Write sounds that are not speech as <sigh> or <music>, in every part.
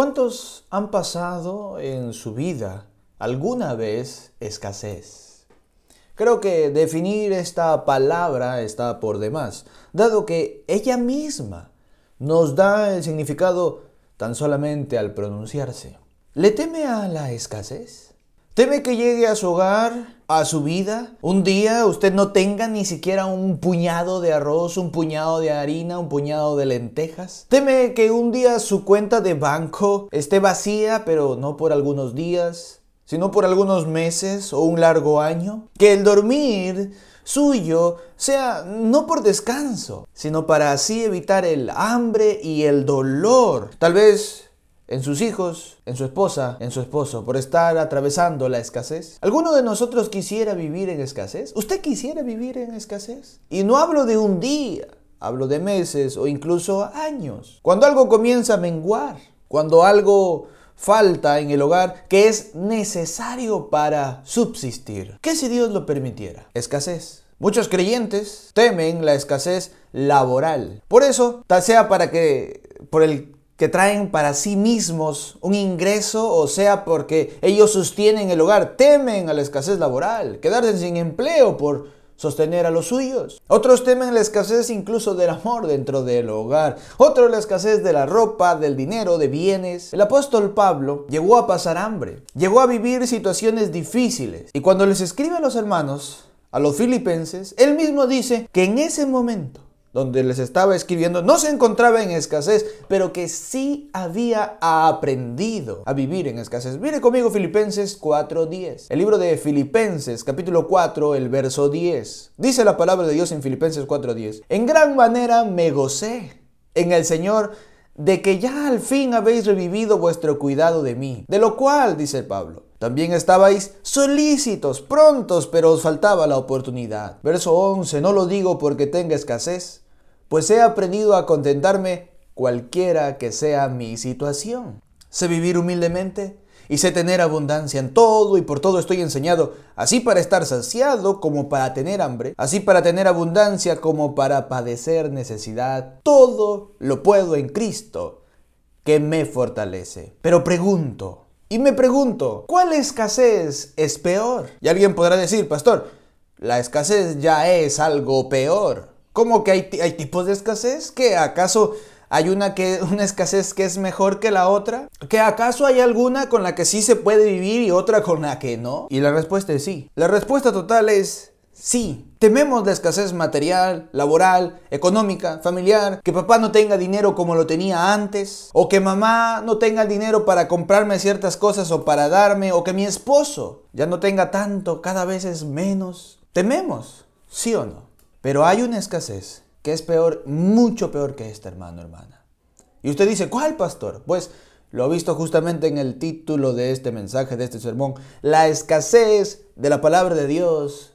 ¿Cuántos han pasado en su vida alguna vez escasez? Creo que definir esta palabra está por demás, dado que ella misma nos da el significado tan solamente al pronunciarse. ¿Le teme a la escasez? ¿Teme que llegue a su hogar, a su vida? Un día usted no tenga ni siquiera un puñado de arroz, un puñado de harina, un puñado de lentejas. ¿Teme que un día su cuenta de banco esté vacía, pero no por algunos días, sino por algunos meses o un largo año? Que el dormir suyo sea no por descanso, sino para así evitar el hambre y el dolor. Tal vez en sus hijos, en su esposa, en su esposo, por estar atravesando la escasez? ¿Alguno de nosotros quisiera vivir en escasez? ¿Usted quisiera vivir en escasez? Y no hablo de un día, hablo de meses o incluso años. Cuando algo comienza a menguar, cuando algo falta en el hogar que es necesario para subsistir. ¿Qué si Dios lo permitiera? Escasez. Muchos creyentes temen la escasez laboral. Por eso, sea para que por el que traen para sí mismos un ingreso, o sea, porque ellos sostienen el hogar, temen a la escasez laboral, quedarse sin empleo por sostener a los suyos. Otros temen la escasez incluso del amor dentro del hogar. Otros la escasez de la ropa, del dinero, de bienes. El apóstol Pablo llegó a pasar hambre, llegó a vivir situaciones difíciles. Y cuando les escribe a los hermanos, a los filipenses, él mismo dice que en ese momento donde les estaba escribiendo, no se encontraba en escasez, pero que sí había aprendido a vivir en escasez. Mire conmigo Filipenses 4.10. El libro de Filipenses, capítulo 4, el verso 10. Dice la palabra de Dios en Filipenses 4.10. En gran manera me gocé en el Señor de que ya al fin habéis revivido vuestro cuidado de mí. De lo cual, dice Pablo, también estabais solícitos, prontos, pero os faltaba la oportunidad. Verso 11, no lo digo porque tenga escasez, pues he aprendido a contentarme cualquiera que sea mi situación. Sé vivir humildemente y sé tener abundancia en todo y por todo estoy enseñado, así para estar saciado como para tener hambre, así para tener abundancia como para padecer necesidad. Todo lo puedo en Cristo que me fortalece. Pero pregunto, y me pregunto, ¿cuál escasez es peor? Y alguien podrá decir, pastor, la escasez ya es algo peor. ¿Cómo que hay, hay tipos de escasez? ¿Que acaso hay una, que, una escasez que es mejor que la otra? ¿Que acaso hay alguna con la que sí se puede vivir y otra con la que no? Y la respuesta es sí. La respuesta total es Sí, tememos la escasez material, laboral, económica, familiar, que papá no tenga dinero como lo tenía antes, o que mamá no tenga dinero para comprarme ciertas cosas o para darme, o que mi esposo ya no tenga tanto, cada vez es menos. Tememos, sí o no. Pero hay una escasez que es peor, mucho peor que esta, hermano, hermana. Y usted dice, ¿cuál, pastor? Pues lo ha visto justamente en el título de este mensaje, de este sermón, la escasez de la palabra de Dios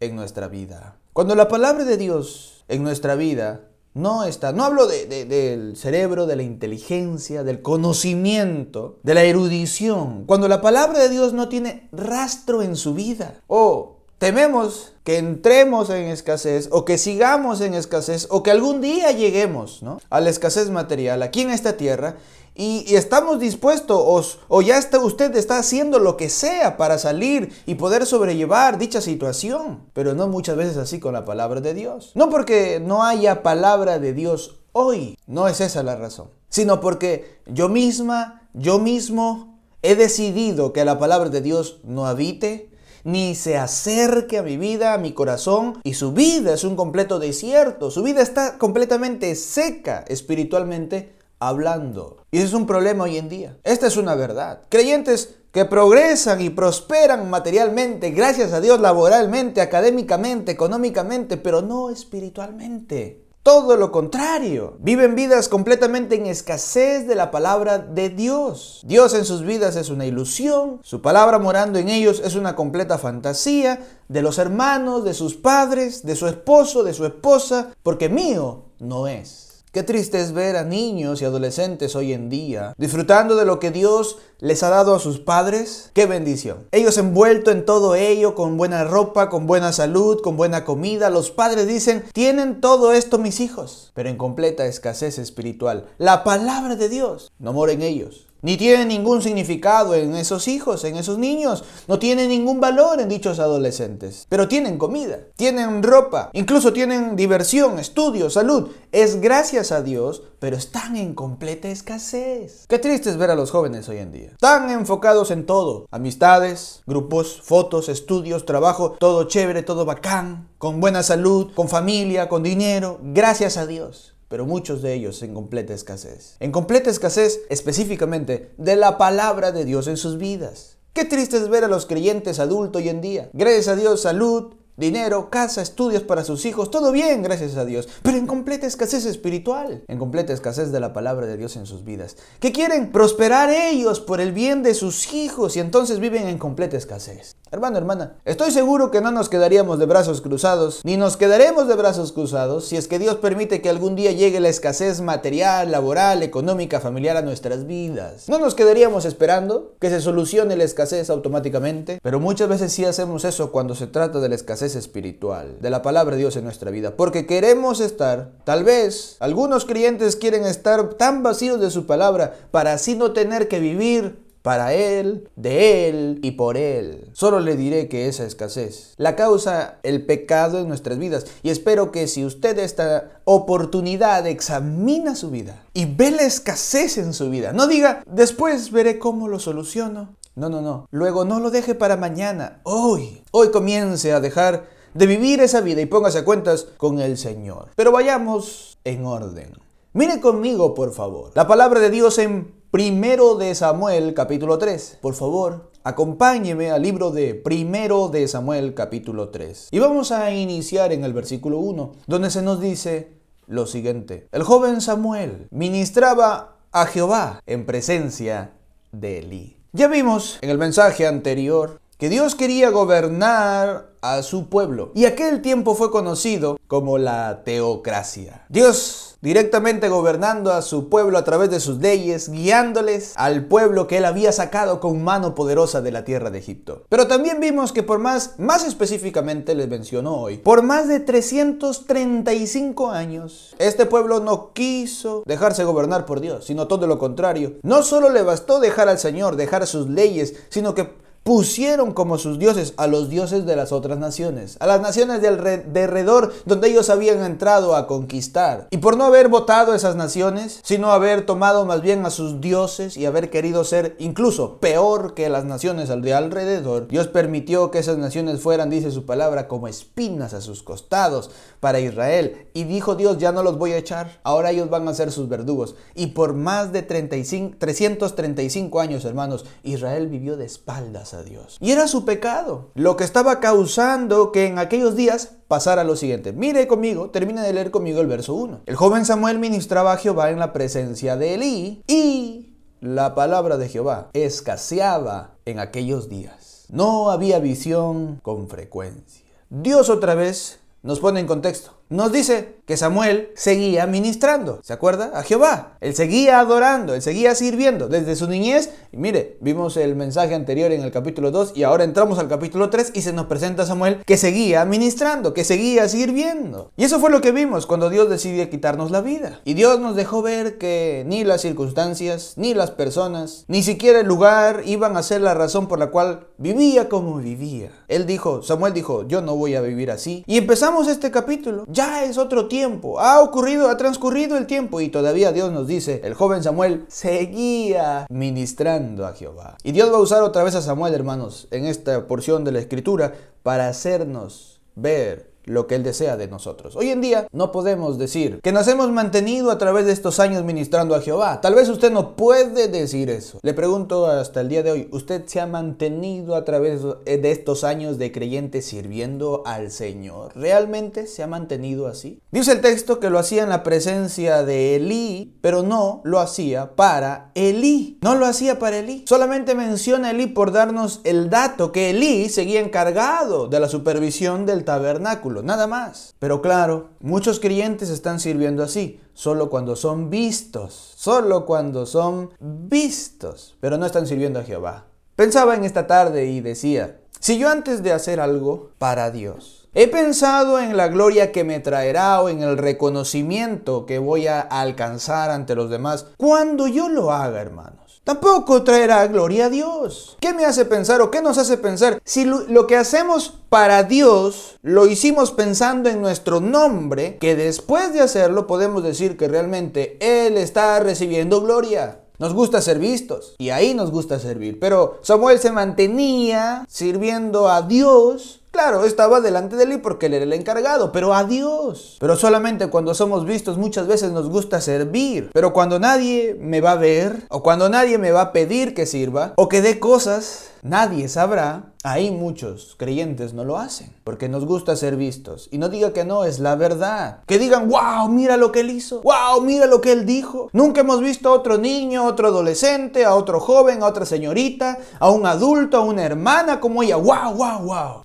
en nuestra vida. Cuando la palabra de Dios en nuestra vida no está, no hablo del cerebro, de la inteligencia, del conocimiento, de la erudición. Cuando la palabra de Dios no tiene rastro en su vida. O tememos que entremos en escasez o que sigamos en escasez o que algún día lleguemos ¿no? a la escasez material aquí en esta tierra y, estamos dispuestos o, ya usted está haciendo lo que sea para salir y poder sobrellevar dicha situación. Pero no muchas veces así con la palabra de Dios. No porque no haya palabra de Dios hoy, no es esa la razón. Sino porque yo misma, yo mismo he decidido que la palabra de Dios no habite ni se acerque a mi vida, a mi corazón, y su vida es un completo desierto, su vida está completamente seca espiritualmente hablando. Y ese es un problema hoy en día. Esta es una verdad. Creyentes que progresan y prosperan materialmente, gracias a Dios, laboralmente, académicamente, económicamente, pero no espiritualmente. Todo lo contrario, viven vidas completamente en escasez de la palabra de Dios. Dios en sus vidas es una ilusión, su palabra morando en ellos es una completa fantasía de los hermanos, de sus padres, de su esposo, de su esposa, porque mío no es. Qué triste es ver a niños y adolescentes hoy en día disfrutando de lo que Dios les ha dado a sus padres. Qué bendición. Ellos envueltos en todo ello, con buena ropa, con buena salud, con buena comida. Los padres dicen, tienen todo esto mis hijos, pero en completa escasez espiritual. La palabra de Dios no mora en ellos. Ni tiene ningún significado en esos hijos, en esos niños. No tiene ningún valor en dichos adolescentes. Pero tienen comida, tienen ropa, incluso tienen diversión, estudio, salud. Es gracias a Dios, pero están en completa escasez. Qué triste es ver a los jóvenes hoy en día. Están enfocados en todo. Amistades, grupos, fotos, estudios, trabajo, todo chévere, todo bacán, con buena salud, con familia, con dinero. Gracias a Dios pero muchos de ellos en completa escasez. En completa escasez específicamente de la palabra de Dios en sus vidas. Qué triste es ver a los creyentes adultos hoy en día. Gracias a Dios, salud, dinero, casa, estudios para sus hijos, todo bien, gracias a Dios, pero en completa escasez espiritual, en completa escasez de la palabra de Dios en sus vidas. Que quieren prosperar ellos por el bien de sus hijos y entonces viven en completa escasez. Hermano, hermana, estoy seguro que no nos quedaríamos de brazos cruzados, ni nos quedaremos de brazos cruzados si es que Dios permite que algún día llegue la escasez material, laboral, económica, familiar a nuestras vidas. No nos quedaríamos esperando que se solucione la escasez automáticamente, pero muchas veces sí hacemos eso cuando se trata de la escasez espiritual, de la palabra de Dios en nuestra vida, porque queremos estar, tal vez, algunos creyentes quieren estar tan vacíos de su palabra para así no tener que vivir para Él, de Él y por Él. Solo le diré que esa escasez la causa el pecado en nuestras vidas y espero que si usted esta oportunidad examina su vida y ve la escasez en su vida, no diga, después veré cómo lo soluciono. No, no, no. Luego no lo deje para mañana. Hoy, hoy comience a dejar de vivir esa vida y póngase a cuentas con el Señor. Pero vayamos en orden. Mire conmigo, por favor. La palabra de Dios en Primero de Samuel capítulo 3. Por favor, acompáñeme al libro de Primero de Samuel capítulo 3. Y vamos a iniciar en el versículo 1, donde se nos dice lo siguiente. El joven Samuel ministraba a Jehová en presencia de Elí. Ya vimos en el mensaje anterior que Dios quería gobernar a su pueblo. Y aquel tiempo fue conocido como la teocracia. Dios directamente gobernando a su pueblo a través de sus leyes, guiándoles al pueblo que él había sacado con mano poderosa de la tierra de Egipto. Pero también vimos que por más, más específicamente les mencionó hoy, por más de 335 años, este pueblo no quiso dejarse gobernar por Dios, sino todo lo contrario. No solo le bastó dejar al Señor, dejar sus leyes, sino que pusieron como sus dioses a los dioses de las otras naciones, a las naciones de alrededor donde ellos habían entrado a conquistar. Y por no haber votado esas naciones, sino haber tomado más bien a sus dioses y haber querido ser incluso peor que las naciones de alrededor, Dios permitió que esas naciones fueran, dice su palabra, como espinas a sus costados para Israel. Y dijo Dios, ya no los voy a echar, ahora ellos van a ser sus verdugos. Y por más de 35, 335 años, hermanos, Israel vivió de espaldas Dios. Y era su pecado, lo que estaba causando que en aquellos días pasara lo siguiente. Mire conmigo, termine de leer conmigo el verso 1. El joven Samuel ministraba a Jehová en la presencia de Elí y la palabra de Jehová escaseaba en aquellos días. No había visión con frecuencia. Dios otra vez nos pone en contexto. Nos dice que Samuel seguía ministrando, ¿se acuerda? A Jehová. Él seguía adorando, él seguía sirviendo desde su niñez. Y mire, vimos el mensaje anterior en el capítulo 2 y ahora entramos al capítulo 3 y se nos presenta Samuel que seguía ministrando, que seguía sirviendo. Y eso fue lo que vimos cuando Dios decidió quitarnos la vida. Y Dios nos dejó ver que ni las circunstancias, ni las personas, ni siquiera el lugar iban a ser la razón por la cual vivía como vivía. Él dijo, Samuel dijo, yo no voy a vivir así. Y empezamos este capítulo. Ya es otro tiempo. Ha ocurrido, ha transcurrido el tiempo y todavía Dios nos dice, el joven Samuel seguía ministrando a Jehová. Y Dios va a usar otra vez a Samuel, hermanos, en esta porción de la escritura para hacernos ver lo que Él desea de nosotros. Hoy en día no podemos decir que nos hemos mantenido a través de estos años ministrando a Jehová. Tal vez usted no puede decir eso. Le pregunto hasta el día de hoy, ¿usted se ha mantenido a través de estos años de creyente sirviendo al Señor? ¿Realmente se ha mantenido así? Dice el texto que lo hacía en la presencia de Elí, pero no lo hacía para Elí. No lo hacía para Elí. Solamente menciona Elí por darnos el dato que Elí seguía encargado de la supervisión del tabernáculo nada más. Pero claro, muchos creyentes están sirviendo así, solo cuando son vistos, solo cuando son vistos, pero no están sirviendo a Jehová. Pensaba en esta tarde y decía, si yo antes de hacer algo para Dios, He pensado en la gloria que me traerá o en el reconocimiento que voy a alcanzar ante los demás cuando yo lo haga, hermanos. Tampoco traerá gloria a Dios. ¿Qué me hace pensar o qué nos hace pensar? Si lo, que hacemos para Dios lo hicimos pensando en nuestro nombre, que después de hacerlo podemos decir que realmente Él está recibiendo gloria. Nos gusta ser vistos y ahí nos gusta servir. Pero Samuel se mantenía sirviendo a Dios Claro, estaba delante de él porque él era el encargado, pero a Dios. Pero solamente cuando somos vistos muchas veces nos gusta servir. Pero cuando nadie me va a ver, o cuando nadie me va a pedir que sirva, o que dé cosas, nadie sabrá. Ahí muchos creyentes no lo hacen, porque nos gusta ser vistos. Y no diga que no, es la verdad. Que digan, wow, mira lo que él hizo, wow, mira lo que él dijo. Nunca hemos visto a otro niño, a otro adolescente, a otro joven, a otra señorita, a un adulto, a una hermana como ella, wow, wow, wow.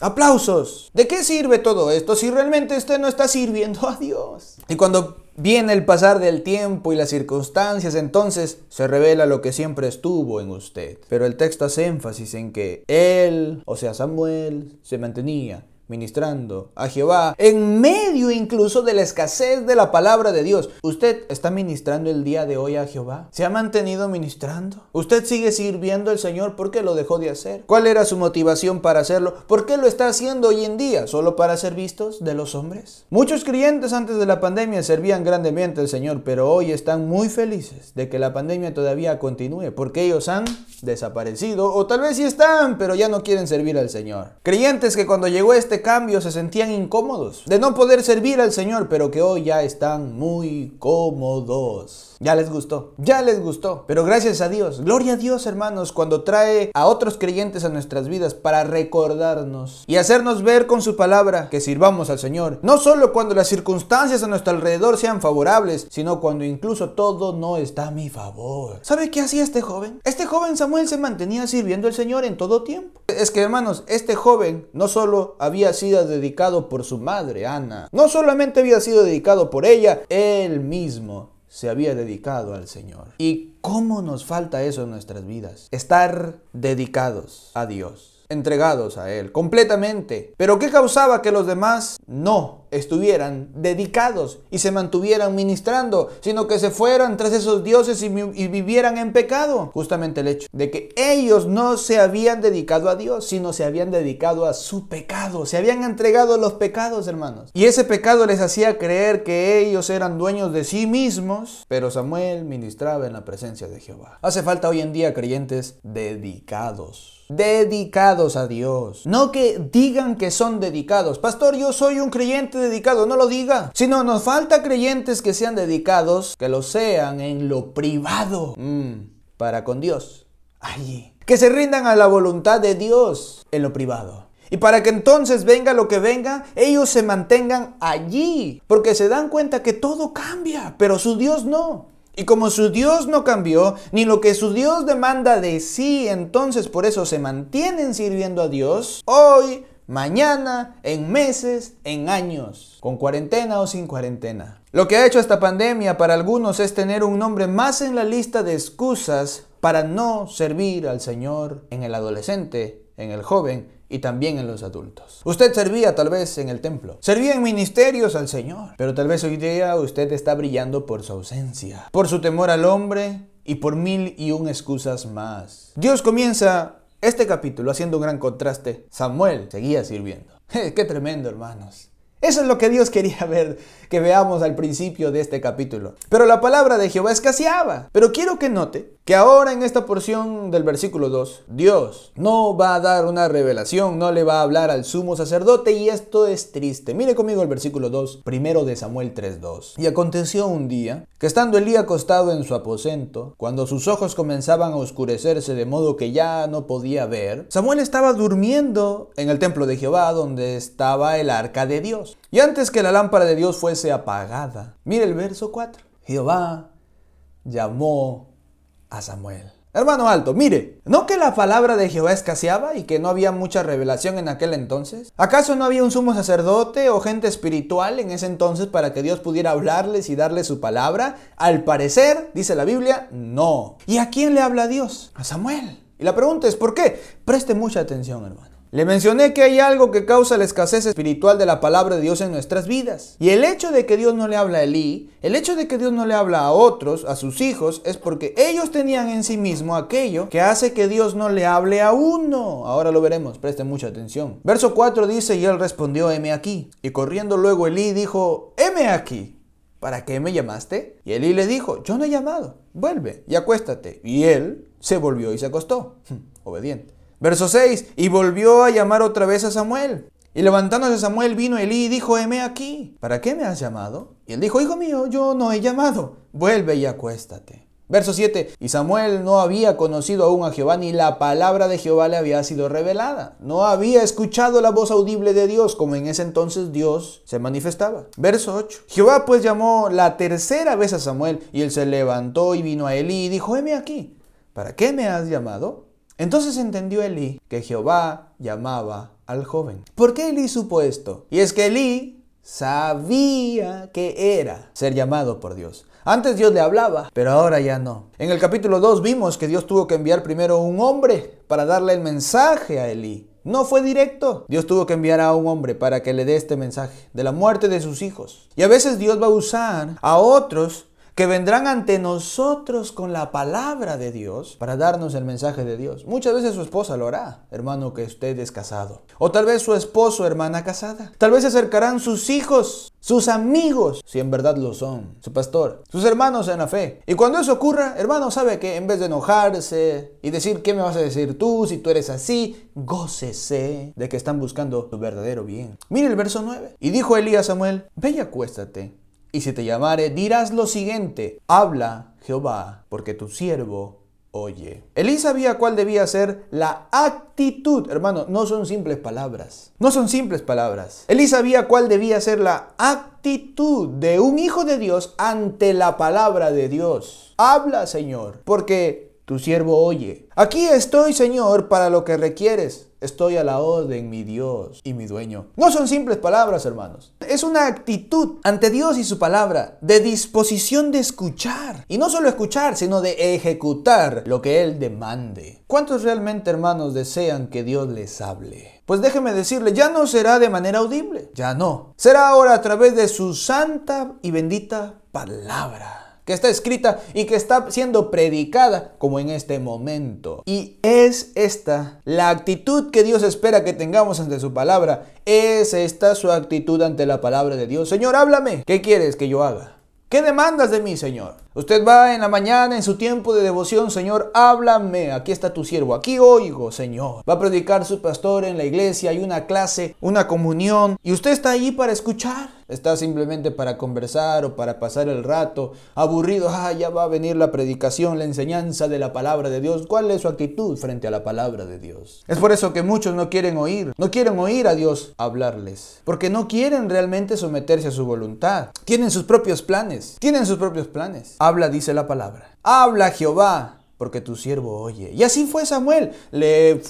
Aplausos. ¿De qué sirve todo esto si realmente usted no está sirviendo <laughs> a Dios? Y cuando viene el pasar del tiempo y las circunstancias, entonces se revela lo que siempre estuvo en usted. Pero el texto hace énfasis en que él, o sea Samuel, se mantenía ministrando a Jehová en medio incluso de la escasez de la palabra de Dios. ¿Usted está ministrando el día de hoy a Jehová? ¿Se ha mantenido ministrando? ¿Usted sigue sirviendo al Señor? ¿Por qué lo dejó de hacer? ¿Cuál era su motivación para hacerlo? ¿Por qué lo está haciendo hoy en día? ¿Solo para ser vistos de los hombres? Muchos creyentes antes de la pandemia servían grandemente al Señor, pero hoy están muy felices de que la pandemia todavía continúe porque ellos han desaparecido o tal vez sí están, pero ya no quieren servir al Señor. Creyentes que cuando llegó este cambio se sentían incómodos de no poder servir al Señor, pero que hoy ya están muy cómodos. Ya les gustó, ya les gustó. Pero gracias a Dios, gloria a Dios hermanos, cuando trae a otros creyentes a nuestras vidas para recordarnos y hacernos ver con su palabra que sirvamos al Señor. No solo cuando las circunstancias a nuestro alrededor sean favorables, sino cuando incluso todo no está a mi favor. ¿Sabe qué hacía este joven? Este joven Samuel se mantenía sirviendo al Señor en todo tiempo. Es que hermanos, este joven no solo había sido dedicado por su madre, Ana, no solamente había sido dedicado por ella, él mismo se había dedicado al Señor. ¿Y cómo nos falta eso en nuestras vidas? Estar dedicados a Dios, entregados a Él, completamente. ¿Pero qué causaba que los demás no estuvieran dedicados y se mantuvieran ministrando, sino que se fueran tras esos dioses y, vivieran en pecado. Justamente el hecho de que ellos no se habían dedicado a Dios, sino se habían dedicado a su pecado, se habían entregado los pecados, hermanos. Y ese pecado les hacía creer que ellos eran dueños de sí mismos, pero Samuel ministraba en la presencia de Jehová. Hace falta hoy en día creyentes dedicados dedicados a Dios. No que digan que son dedicados. Pastor, yo soy un creyente dedicado, no lo diga. Sino nos falta creyentes que sean dedicados, que lo sean en lo privado, mm, para con Dios, allí. Que se rindan a la voluntad de Dios en lo privado. Y para que entonces venga lo que venga, ellos se mantengan allí, porque se dan cuenta que todo cambia, pero su Dios no. Y como su Dios no cambió, ni lo que su Dios demanda de sí, entonces por eso se mantienen sirviendo a Dios, hoy mañana, en meses, en años, con cuarentena o sin cuarentena. Lo que ha hecho esta pandemia para algunos es tener un nombre más en la lista de excusas para no servir al Señor en el adolescente, en el joven y también en los adultos. Usted servía tal vez en el templo, servía en ministerios al Señor, pero tal vez hoy día usted está brillando por su ausencia, por su temor al hombre y por mil y un excusas más. Dios comienza este capítulo, haciendo un gran contraste, Samuel seguía sirviendo. <laughs> ¡Qué tremendo, hermanos! Eso es lo que Dios quería <laughs> ver, que veamos al principio de este capítulo. Pero la palabra de Jehová escaseaba. Pero quiero que note que ahora en esta porción del versículo 2, Dios no va a dar una revelación, no le va a hablar al sumo sacerdote y esto es triste. Mire conmigo el versículo 2, primero de Samuel 3.2. Y aconteció un día que estando Elí acostado en su aposento, cuando sus ojos comenzaban a oscurecerse de modo que ya no podía ver, Samuel estaba durmiendo en el templo de Jehová donde estaba el arca de Dios. Y antes que la lámpara de Dios fuese apagada, mire el verso 4. Jehová llamó a Samuel. Hermano alto, mire, ¿no que la palabra de Jehová escaseaba y que no había mucha revelación en aquel entonces? ¿Acaso no había un sumo sacerdote o gente espiritual en ese entonces para que Dios pudiera hablarles y darles su palabra? Al parecer, dice la Biblia, no. ¿Y a quién le habla Dios? A Samuel. Y la pregunta es, ¿por qué? Preste mucha atención, hermano. Le mencioné que hay algo que causa la escasez espiritual de la palabra de Dios en nuestras vidas. Y el hecho de que Dios no le habla a Elí, el hecho de que Dios no le habla a otros, a sus hijos, es porque ellos tenían en sí mismo aquello que hace que Dios no le hable a uno. Ahora lo veremos, presten mucha atención. Verso 4 dice, y él respondió, heme aquí. Y corriendo luego Elí dijo, heme aquí. ¿para qué me llamaste? Y Elí le dijo, yo no he llamado, vuelve y acuéstate. Y él se volvió y se acostó, <laughs> obediente. Verso 6, y volvió a llamar otra vez a Samuel. Y levantándose Samuel vino Elí y dijo, heme aquí, ¿para qué me has llamado? Y él dijo, hijo mío, yo no he llamado, vuelve y acuéstate. Verso 7. Y Samuel no había conocido aún a Jehová, ni la palabra de Jehová le había sido revelada. No había escuchado la voz audible de Dios, como en ese entonces Dios se manifestaba. Verso 8. Jehová pues llamó la tercera vez a Samuel, y él se levantó y vino a Elí y dijo, heme aquí, ¿para qué me has llamado? Entonces entendió Elí que Jehová llamaba al joven. ¿Por qué Elí supo esto? Y es que Elí sabía que era ser llamado por Dios. Antes Dios le hablaba, pero ahora ya no. En el capítulo 2 vimos que Dios tuvo que enviar primero un hombre para darle el mensaje a Elí. No fue directo. Dios tuvo que enviar a un hombre para que le dé este mensaje de la muerte de sus hijos. Y a veces Dios va a usar a otros que vendrán ante nosotros con la palabra de Dios para darnos el mensaje de Dios. Muchas veces su esposa lo hará, hermano que usted es casado. O tal vez su esposo, hermana casada. Tal vez se acercarán sus hijos, sus amigos, si en verdad lo son, su pastor, sus hermanos en la fe. Y cuando eso ocurra, hermano, sabe que en vez de enojarse y decir, ¿qué me vas a decir tú si tú eres así? Gócese de que están buscando tu verdadero bien. Mire el verso 9. Y dijo Elías a Samuel, ve y acuéstate y si te llamare, dirás lo siguiente, habla Jehová, porque tu siervo oye. Elí sabía cuál debía ser la actitud, hermano, no son simples palabras, no son simples palabras. Elí sabía cuál debía ser la actitud de un hijo de Dios ante la palabra de Dios. Habla, Señor, porque tu siervo oye. Aquí estoy, Señor, para lo que requieres. Estoy a la orden, mi Dios y mi dueño. No son simples palabras, hermanos. Es una actitud ante Dios y su palabra, de disposición de escuchar. Y no solo escuchar, sino de ejecutar lo que Él demande. ¿Cuántos realmente, hermanos, desean que Dios les hable? Pues déjeme decirle, ya no será de manera audible, ya no. Será ahora a través de su santa y bendita palabra que está escrita y que está siendo predicada como en este momento. Y es esta la actitud que Dios espera que tengamos ante su palabra. Es esta su actitud ante la palabra de Dios. Señor, háblame. ¿Qué quieres que yo haga? ¿Qué demandas de mí, Señor? Usted va en la mañana, en su tiempo de devoción, Señor, háblame. Aquí está tu siervo, aquí oigo, Señor. Va a predicar su pastor en la iglesia, hay una clase, una comunión, y usted está ahí para escuchar. Está simplemente para conversar o para pasar el rato, aburrido, ah, ya va a venir la predicación, la enseñanza de la palabra de Dios. ¿Cuál es su actitud frente a la palabra de Dios? Es por eso que muchos no quieren oír, no quieren oír a Dios hablarles, porque no quieren realmente someterse a su voluntad. Tienen sus propios planes, tienen sus propios planes. Habla, dice la palabra. Habla Jehová, porque tu siervo oye. Y así fue Samuel. Le <laughs>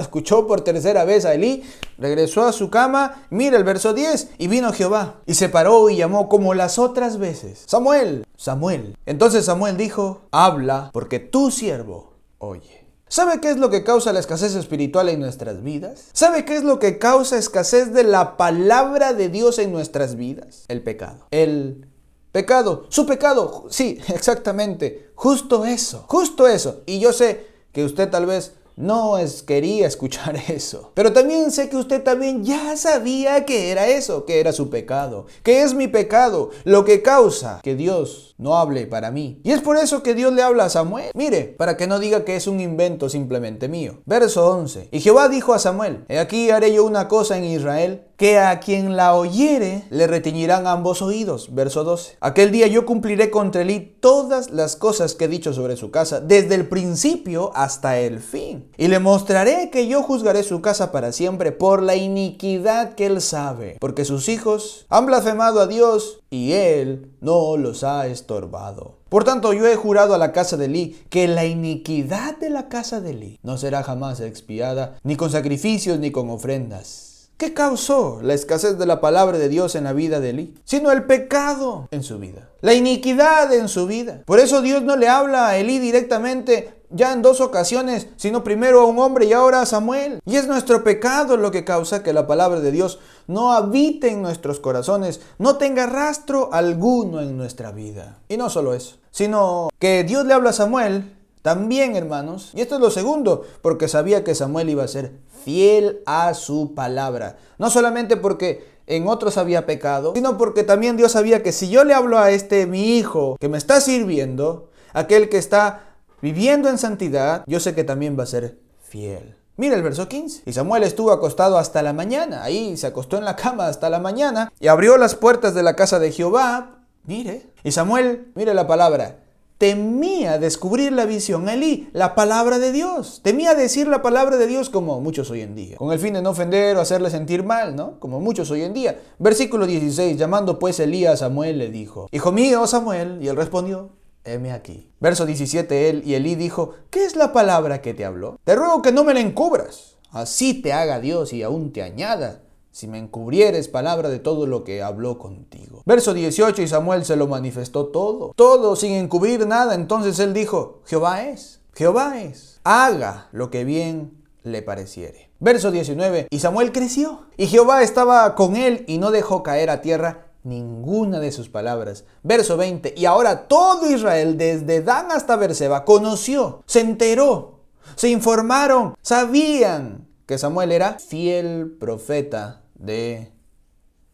escuchó por tercera vez a Elí, regresó a su cama, mira el verso 10, y vino Jehová, y se paró y llamó como las otras veces. Samuel, Samuel. Entonces Samuel dijo, habla, porque tu siervo oye. ¿Sabe qué es lo que causa la escasez espiritual en nuestras vidas? ¿Sabe qué es lo que causa escasez de la palabra de Dios en nuestras vidas? El pecado. El Pecado, su pecado, sí, <laughs> exactamente, justo eso, justo eso. Y yo sé que usted tal vez no es, quería escuchar <laughs> eso. Pero también sé que usted también ya sabía que era eso, que era su pecado, que es mi pecado, lo que causa que Dios no hable para mí. Y es por eso que Dios le habla a Samuel. Mire, para que no diga que es un invento simplemente mío. Verso 11. Y Jehová dijo a Samuel, he aquí haré yo una cosa en Israel, que a quien la oyere le retiñirán ambos oídos. Verso 12. Aquel día yo cumpliré contra él todas las cosas que he dicho sobre su casa, desde el principio hasta el fin. Y le mostraré que yo juzgaré su casa para siempre por la iniquidad que él sabe, porque sus hijos han blasfemado a Dios y él no los ha estorbado. Por tanto, yo he jurado a la casa de Eli que la iniquidad de la casa de Eli no será jamás expiada, ni con sacrificios ni con ofrendas. ¿Qué causó la escasez de la palabra de Dios en la vida de Eli? Sino el pecado en su vida, la iniquidad en su vida. Por eso Dios no le habla a Eli directamente ya en dos ocasiones, sino primero a un hombre y ahora a Samuel. Y es nuestro pecado lo que causa que la palabra de Dios no habite en nuestros corazones, no tenga rastro alguno en nuestra vida. Y no solo eso, sino que Dios le habla a Samuel también, hermanos. Y esto es lo segundo, porque sabía que Samuel iba a ser fiel a su palabra. No solamente porque en otros había pecado, sino porque también Dios sabía que si yo le hablo a este mi hijo que me está sirviendo, aquel que está viviendo en santidad, yo sé que también va a ser fiel. Mira el verso 15. Y Samuel estuvo acostado hasta la mañana. Ahí se acostó en la cama hasta la mañana y abrió las puertas de la casa de Jehová. Mire. Y Samuel, mire la palabra, temía descubrir la visión, Elí, la palabra de Dios. Temía decir la palabra de Dios como muchos hoy en día, con el fin de no ofender o hacerle sentir mal, ¿no? Como muchos hoy en día. Versículo 16, llamando pues Elí a Samuel le dijo, Hijo mío, Samuel, y él respondió, heme aquí. Verso 17, él y Elí dijo, ¿qué es la palabra que te habló? Te ruego que no me la encubras, así te haga Dios y aún te añada, si me encubrieres palabra de todo lo que habló contigo. Verso 18, y Samuel se lo manifestó todo, todo sin encubrir nada. Entonces él dijo, Jehová es, Jehová es, haga lo que bien le pareciere. Verso 19, y Samuel creció, y Jehová estaba con él y no dejó caer a tierra ninguna de sus palabras. Verso 20. Y ahora todo Israel, desde Dan hasta Berseba, conoció, se enteró, se informaron, sabían que Samuel era fiel profeta de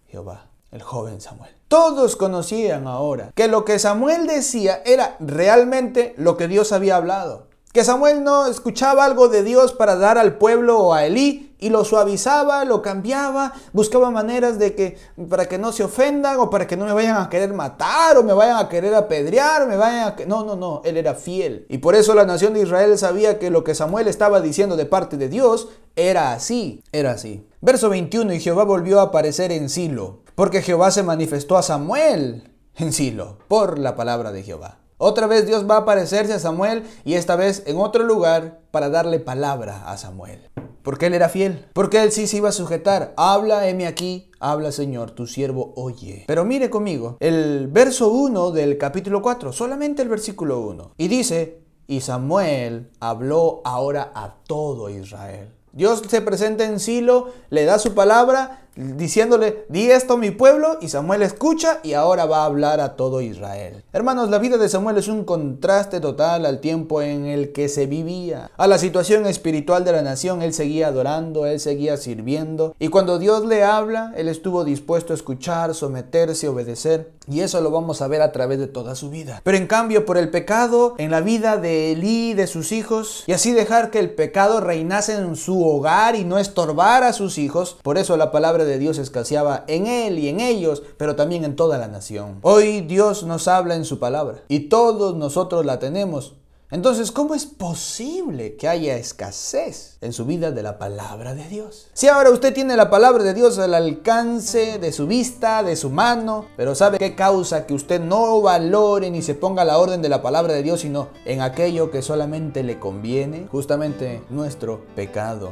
Jehová, el joven Samuel. Todos conocían ahora que lo que Samuel decía era realmente lo que Dios había hablado. Que Samuel no escuchaba algo de Dios para dar al pueblo o a Elí y lo suavizaba, lo cambiaba, buscaba maneras de que para que no se ofendan o para que no me vayan a querer matar o me vayan a querer apedrear, o me vayan a No, no, no, él era fiel. Y por eso la nación de Israel sabía que lo que Samuel estaba diciendo de parte de Dios era así, era así. Verso 21, y Jehová volvió a aparecer en Silo, porque Jehová se manifestó a Samuel en Silo por la palabra de Jehová. Otra vez Dios va a aparecerse a Samuel y esta vez en otro lugar para darle palabra a Samuel. Porque él era fiel. Porque él sí se iba a sujetar. Habla, heme aquí. Habla, Señor, tu siervo oye. Pero mire conmigo, el verso 1 del capítulo 4, solamente el versículo 1. Y dice, y Samuel habló ahora a todo Israel. Dios se presenta en Silo, le da su palabra, diciéndole, di esto a mi pueblo, y Samuel escucha y ahora va a hablar a todo Israel. Hermanos, la vida de Samuel es un contraste total al tiempo en el que se vivía, a la situación espiritual de la nación, él seguía adorando, él seguía sirviendo, y cuando Dios le habla, él estuvo dispuesto a escuchar, someterse, obedecer, y eso lo vamos a ver a través de toda su vida. Pero en cambio, por el pecado en la vida de Elí y de sus hijos, y así dejar que el pecado reinase en su hogar y no estorbar a sus hijos, por eso la palabra de Dios escaseaba en él y en ellos, pero también en toda la nación. Hoy Dios nos habla en su palabra y todos nosotros la tenemos. Entonces, ¿cómo es posible que haya escasez en su vida de la palabra de Dios? Si ahora usted tiene la palabra de Dios al alcance de su vista, de su mano, pero ¿sabe qué causa que usted no valore ni se ponga la orden de la palabra de Dios, sino en aquello que solamente le conviene? Justamente nuestro pecado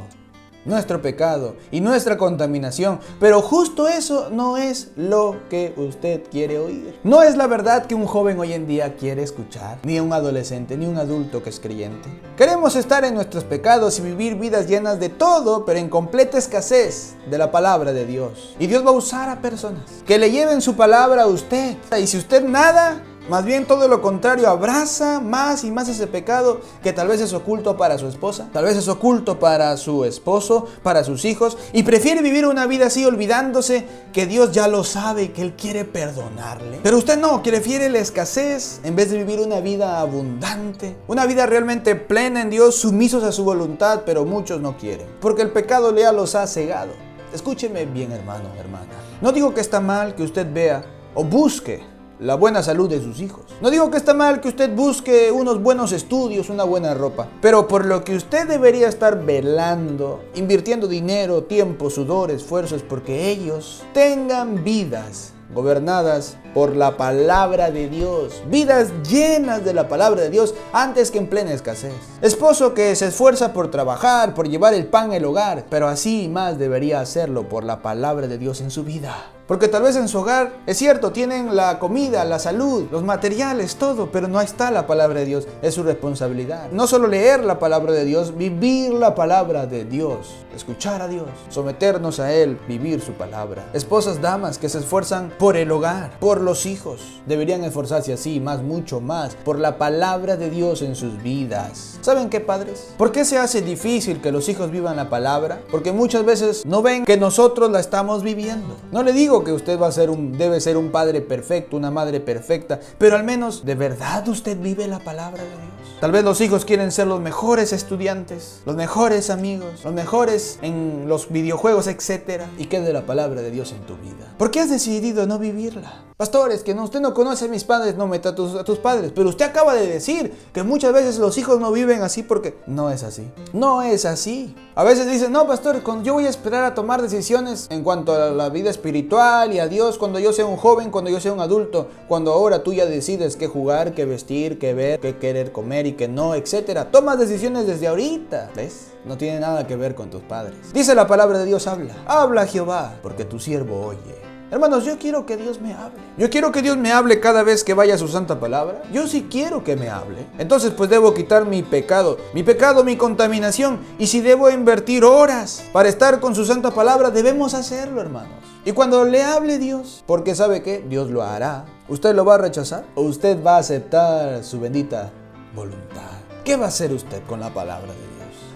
nuestro pecado y nuestra contaminación. Pero justo eso no es lo que usted quiere oír. No es la verdad que un joven hoy en día quiere escuchar, ni un adolescente, ni un adulto que es creyente. Queremos estar en nuestros pecados y vivir vidas llenas de todo, pero en completa escasez de la palabra de Dios. Y Dios va a usar a personas que le lleven su palabra a usted. Y si usted nada, más bien todo lo contrario, abraza más y más ese pecado que tal vez es oculto para su esposa, tal vez es oculto para su esposo, para sus hijos, y prefiere vivir una vida así olvidándose que Dios ya lo sabe y que Él quiere perdonarle. Pero usted no, que prefiere la escasez en vez de vivir una vida abundante, una vida realmente plena en Dios, sumisos a su voluntad, pero muchos no quieren, porque el pecado ya los ha cegado. Escúcheme bien, hermano, hermana. No digo que está mal que usted vea o busque la buena salud de sus hijos. No digo que está mal que usted busque unos buenos estudios, una buena ropa, pero por lo que usted debería estar velando, invirtiendo dinero, tiempo, sudor, esfuerzos, porque ellos tengan vidas gobernadas por la palabra de Dios, vidas llenas de la palabra de Dios antes que en plena escasez. Esposo que se esfuerza por trabajar, por llevar el pan al hogar, pero así más debería hacerlo por la palabra de Dios en su vida. Porque tal vez en su hogar, es cierto, tienen la comida, la salud, los materiales, todo, pero no está la palabra de Dios. Es su responsabilidad. No solo leer la palabra de Dios, vivir la palabra de Dios, escuchar a Dios, someternos a Él, vivir su palabra. Esposas, damas que se esfuerzan por el hogar, por los hijos, deberían esforzarse así, más, mucho más, por la palabra de Dios en sus vidas. ¿Saben qué, padres? ¿Por qué se hace difícil que los hijos vivan la palabra? Porque muchas veces no ven que nosotros la estamos viviendo. No le digo que usted va a ser un, debe ser un padre perfecto, una madre perfecta, pero al menos de verdad usted vive la palabra de Dios. Tal vez los hijos quieren ser los mejores estudiantes, los mejores amigos, los mejores en los videojuegos, etc. Y qué de la palabra de Dios en tu vida. ¿Por qué has decidido no vivirla? Pastores, que no, usted no conoce a mis padres, no meta a tus, a tus padres. Pero usted acaba de decir que muchas veces los hijos no viven así porque no es así. No es así. A veces dicen, no, pastor, yo voy a esperar a tomar decisiones en cuanto a la vida espiritual y a Dios cuando yo sea un joven, cuando yo sea un adulto, cuando ahora tú ya decides qué jugar, qué vestir, qué ver, qué querer comer y qué no, etcétera. Tomas decisiones desde ahorita, ¿ves? No tiene nada que ver con tus padres. Dice la palabra de Dios, habla. Habla Jehová, porque tu siervo oye. Hermanos, yo quiero que Dios me hable. Yo quiero que Dios me hable cada vez que vaya a su santa palabra. Yo sí quiero que me hable. Entonces pues debo quitar mi pecado, mi pecado, mi contaminación. Y si debo invertir horas para estar con su santa palabra, debemos hacerlo, hermanos. Y cuando le hable Dios, porque sabe que Dios lo hará, ¿usted lo va a rechazar o usted va a aceptar su bendita voluntad? ¿Qué va a hacer usted con la palabra de Dios?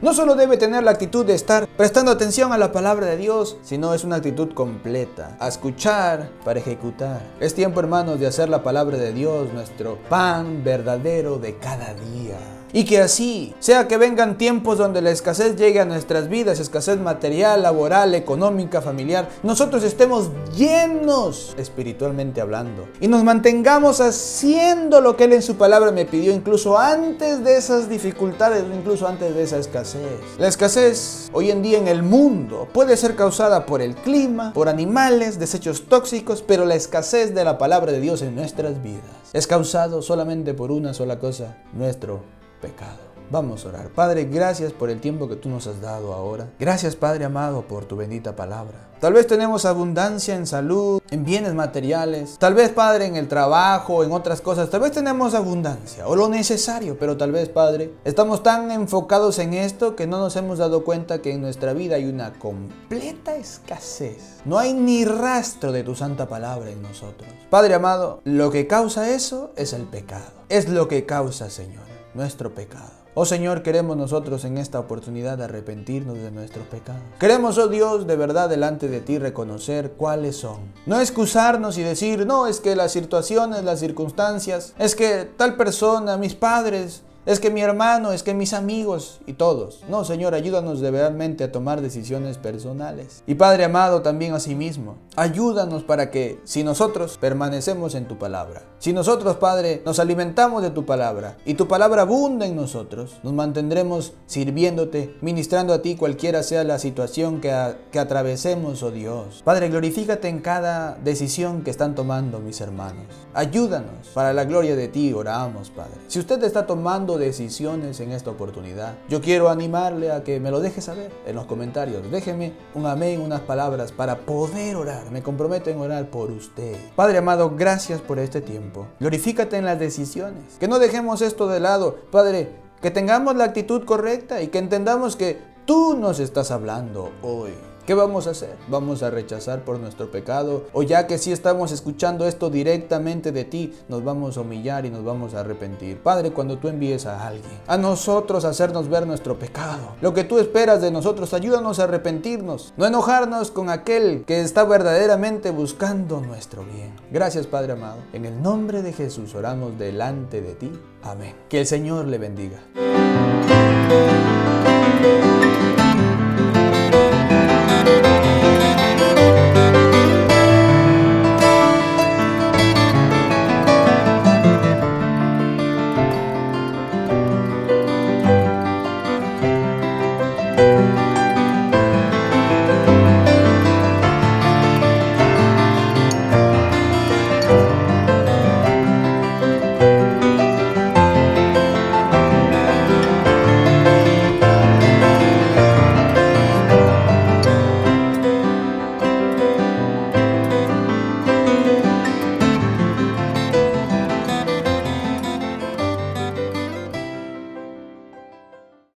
No solo debe tener la actitud de estar prestando atención a la palabra de Dios, sino es una actitud completa, a escuchar para ejecutar. Es tiempo, hermanos, de hacer la palabra de Dios nuestro pan verdadero de cada día. Y que así, sea que vengan tiempos donde la escasez llegue a nuestras vidas, escasez material, laboral, económica, familiar, nosotros estemos llenos espiritualmente hablando y nos mantengamos haciendo lo que Él en su palabra me pidió, incluso antes de esas dificultades, incluso antes de esa escasez. La escasez hoy en día en el mundo puede ser causada por el clima, por animales, desechos tóxicos, pero la escasez de la palabra de Dios en nuestras vidas es causado solamente por una sola cosa, nuestro pecado. Vamos a orar. Padre, gracias por el tiempo que tú nos has dado ahora. Gracias, Padre amado, por tu bendita palabra. Tal vez tenemos abundancia en salud, en bienes materiales. Tal vez, Padre, en el trabajo, en otras cosas. Tal vez tenemos abundancia o lo necesario. Pero tal vez, Padre, estamos tan enfocados en esto que no nos hemos dado cuenta que en nuestra vida hay una completa escasez. No hay ni rastro de tu santa palabra en nosotros. Padre amado, lo que causa eso es el pecado. Es lo que causa, Señor, nuestro pecado. Oh Señor, queremos nosotros en esta oportunidad arrepentirnos de nuestros pecados. Queremos, oh Dios, de verdad delante de ti reconocer cuáles son. No excusarnos y decir, no, es que las situaciones, las circunstancias, es que tal persona, mis padres, es que mi hermano, es que mis amigos y todos. No, Señor, ayúdanos de realmente a tomar decisiones personales. Y Padre amado, también a sí mismo, ayúdanos para que si nosotros permanecemos en tu palabra, si nosotros, Padre, nos alimentamos de tu palabra y tu palabra abunda en nosotros, nos mantendremos sirviéndote, ministrando a ti cualquiera sea la situación que, que atravesemos, oh Dios. Padre, glorifícate en cada decisión que están tomando mis hermanos. Ayúdanos para la gloria de ti, oramos, Padre. Si usted está tomando decisiones en esta oportunidad. Yo quiero animarle a que me lo deje saber en los comentarios. Déjeme un amén, unas palabras para poder orar. Me comprometo en orar por usted. Padre amado, gracias por este tiempo. Glorifícate en las decisiones. Que no dejemos esto de lado. Padre, que tengamos la actitud correcta y que entendamos que tú nos estás hablando hoy. ¿Qué vamos a hacer? ¿Vamos a rechazar por nuestro pecado? ¿O ya que si estamos escuchando esto directamente de ti, nos vamos a humillar y nos vamos a arrepentir? Padre, cuando tú envíes a alguien, a nosotros hacernos ver nuestro pecado, lo que tú esperas de nosotros, ayúdanos a arrepentirnos, no enojarnos con aquel que está verdaderamente buscando nuestro bien. Gracias Padre amado. En el nombre de Jesús oramos delante de ti. Amén. Que el Señor le bendiga.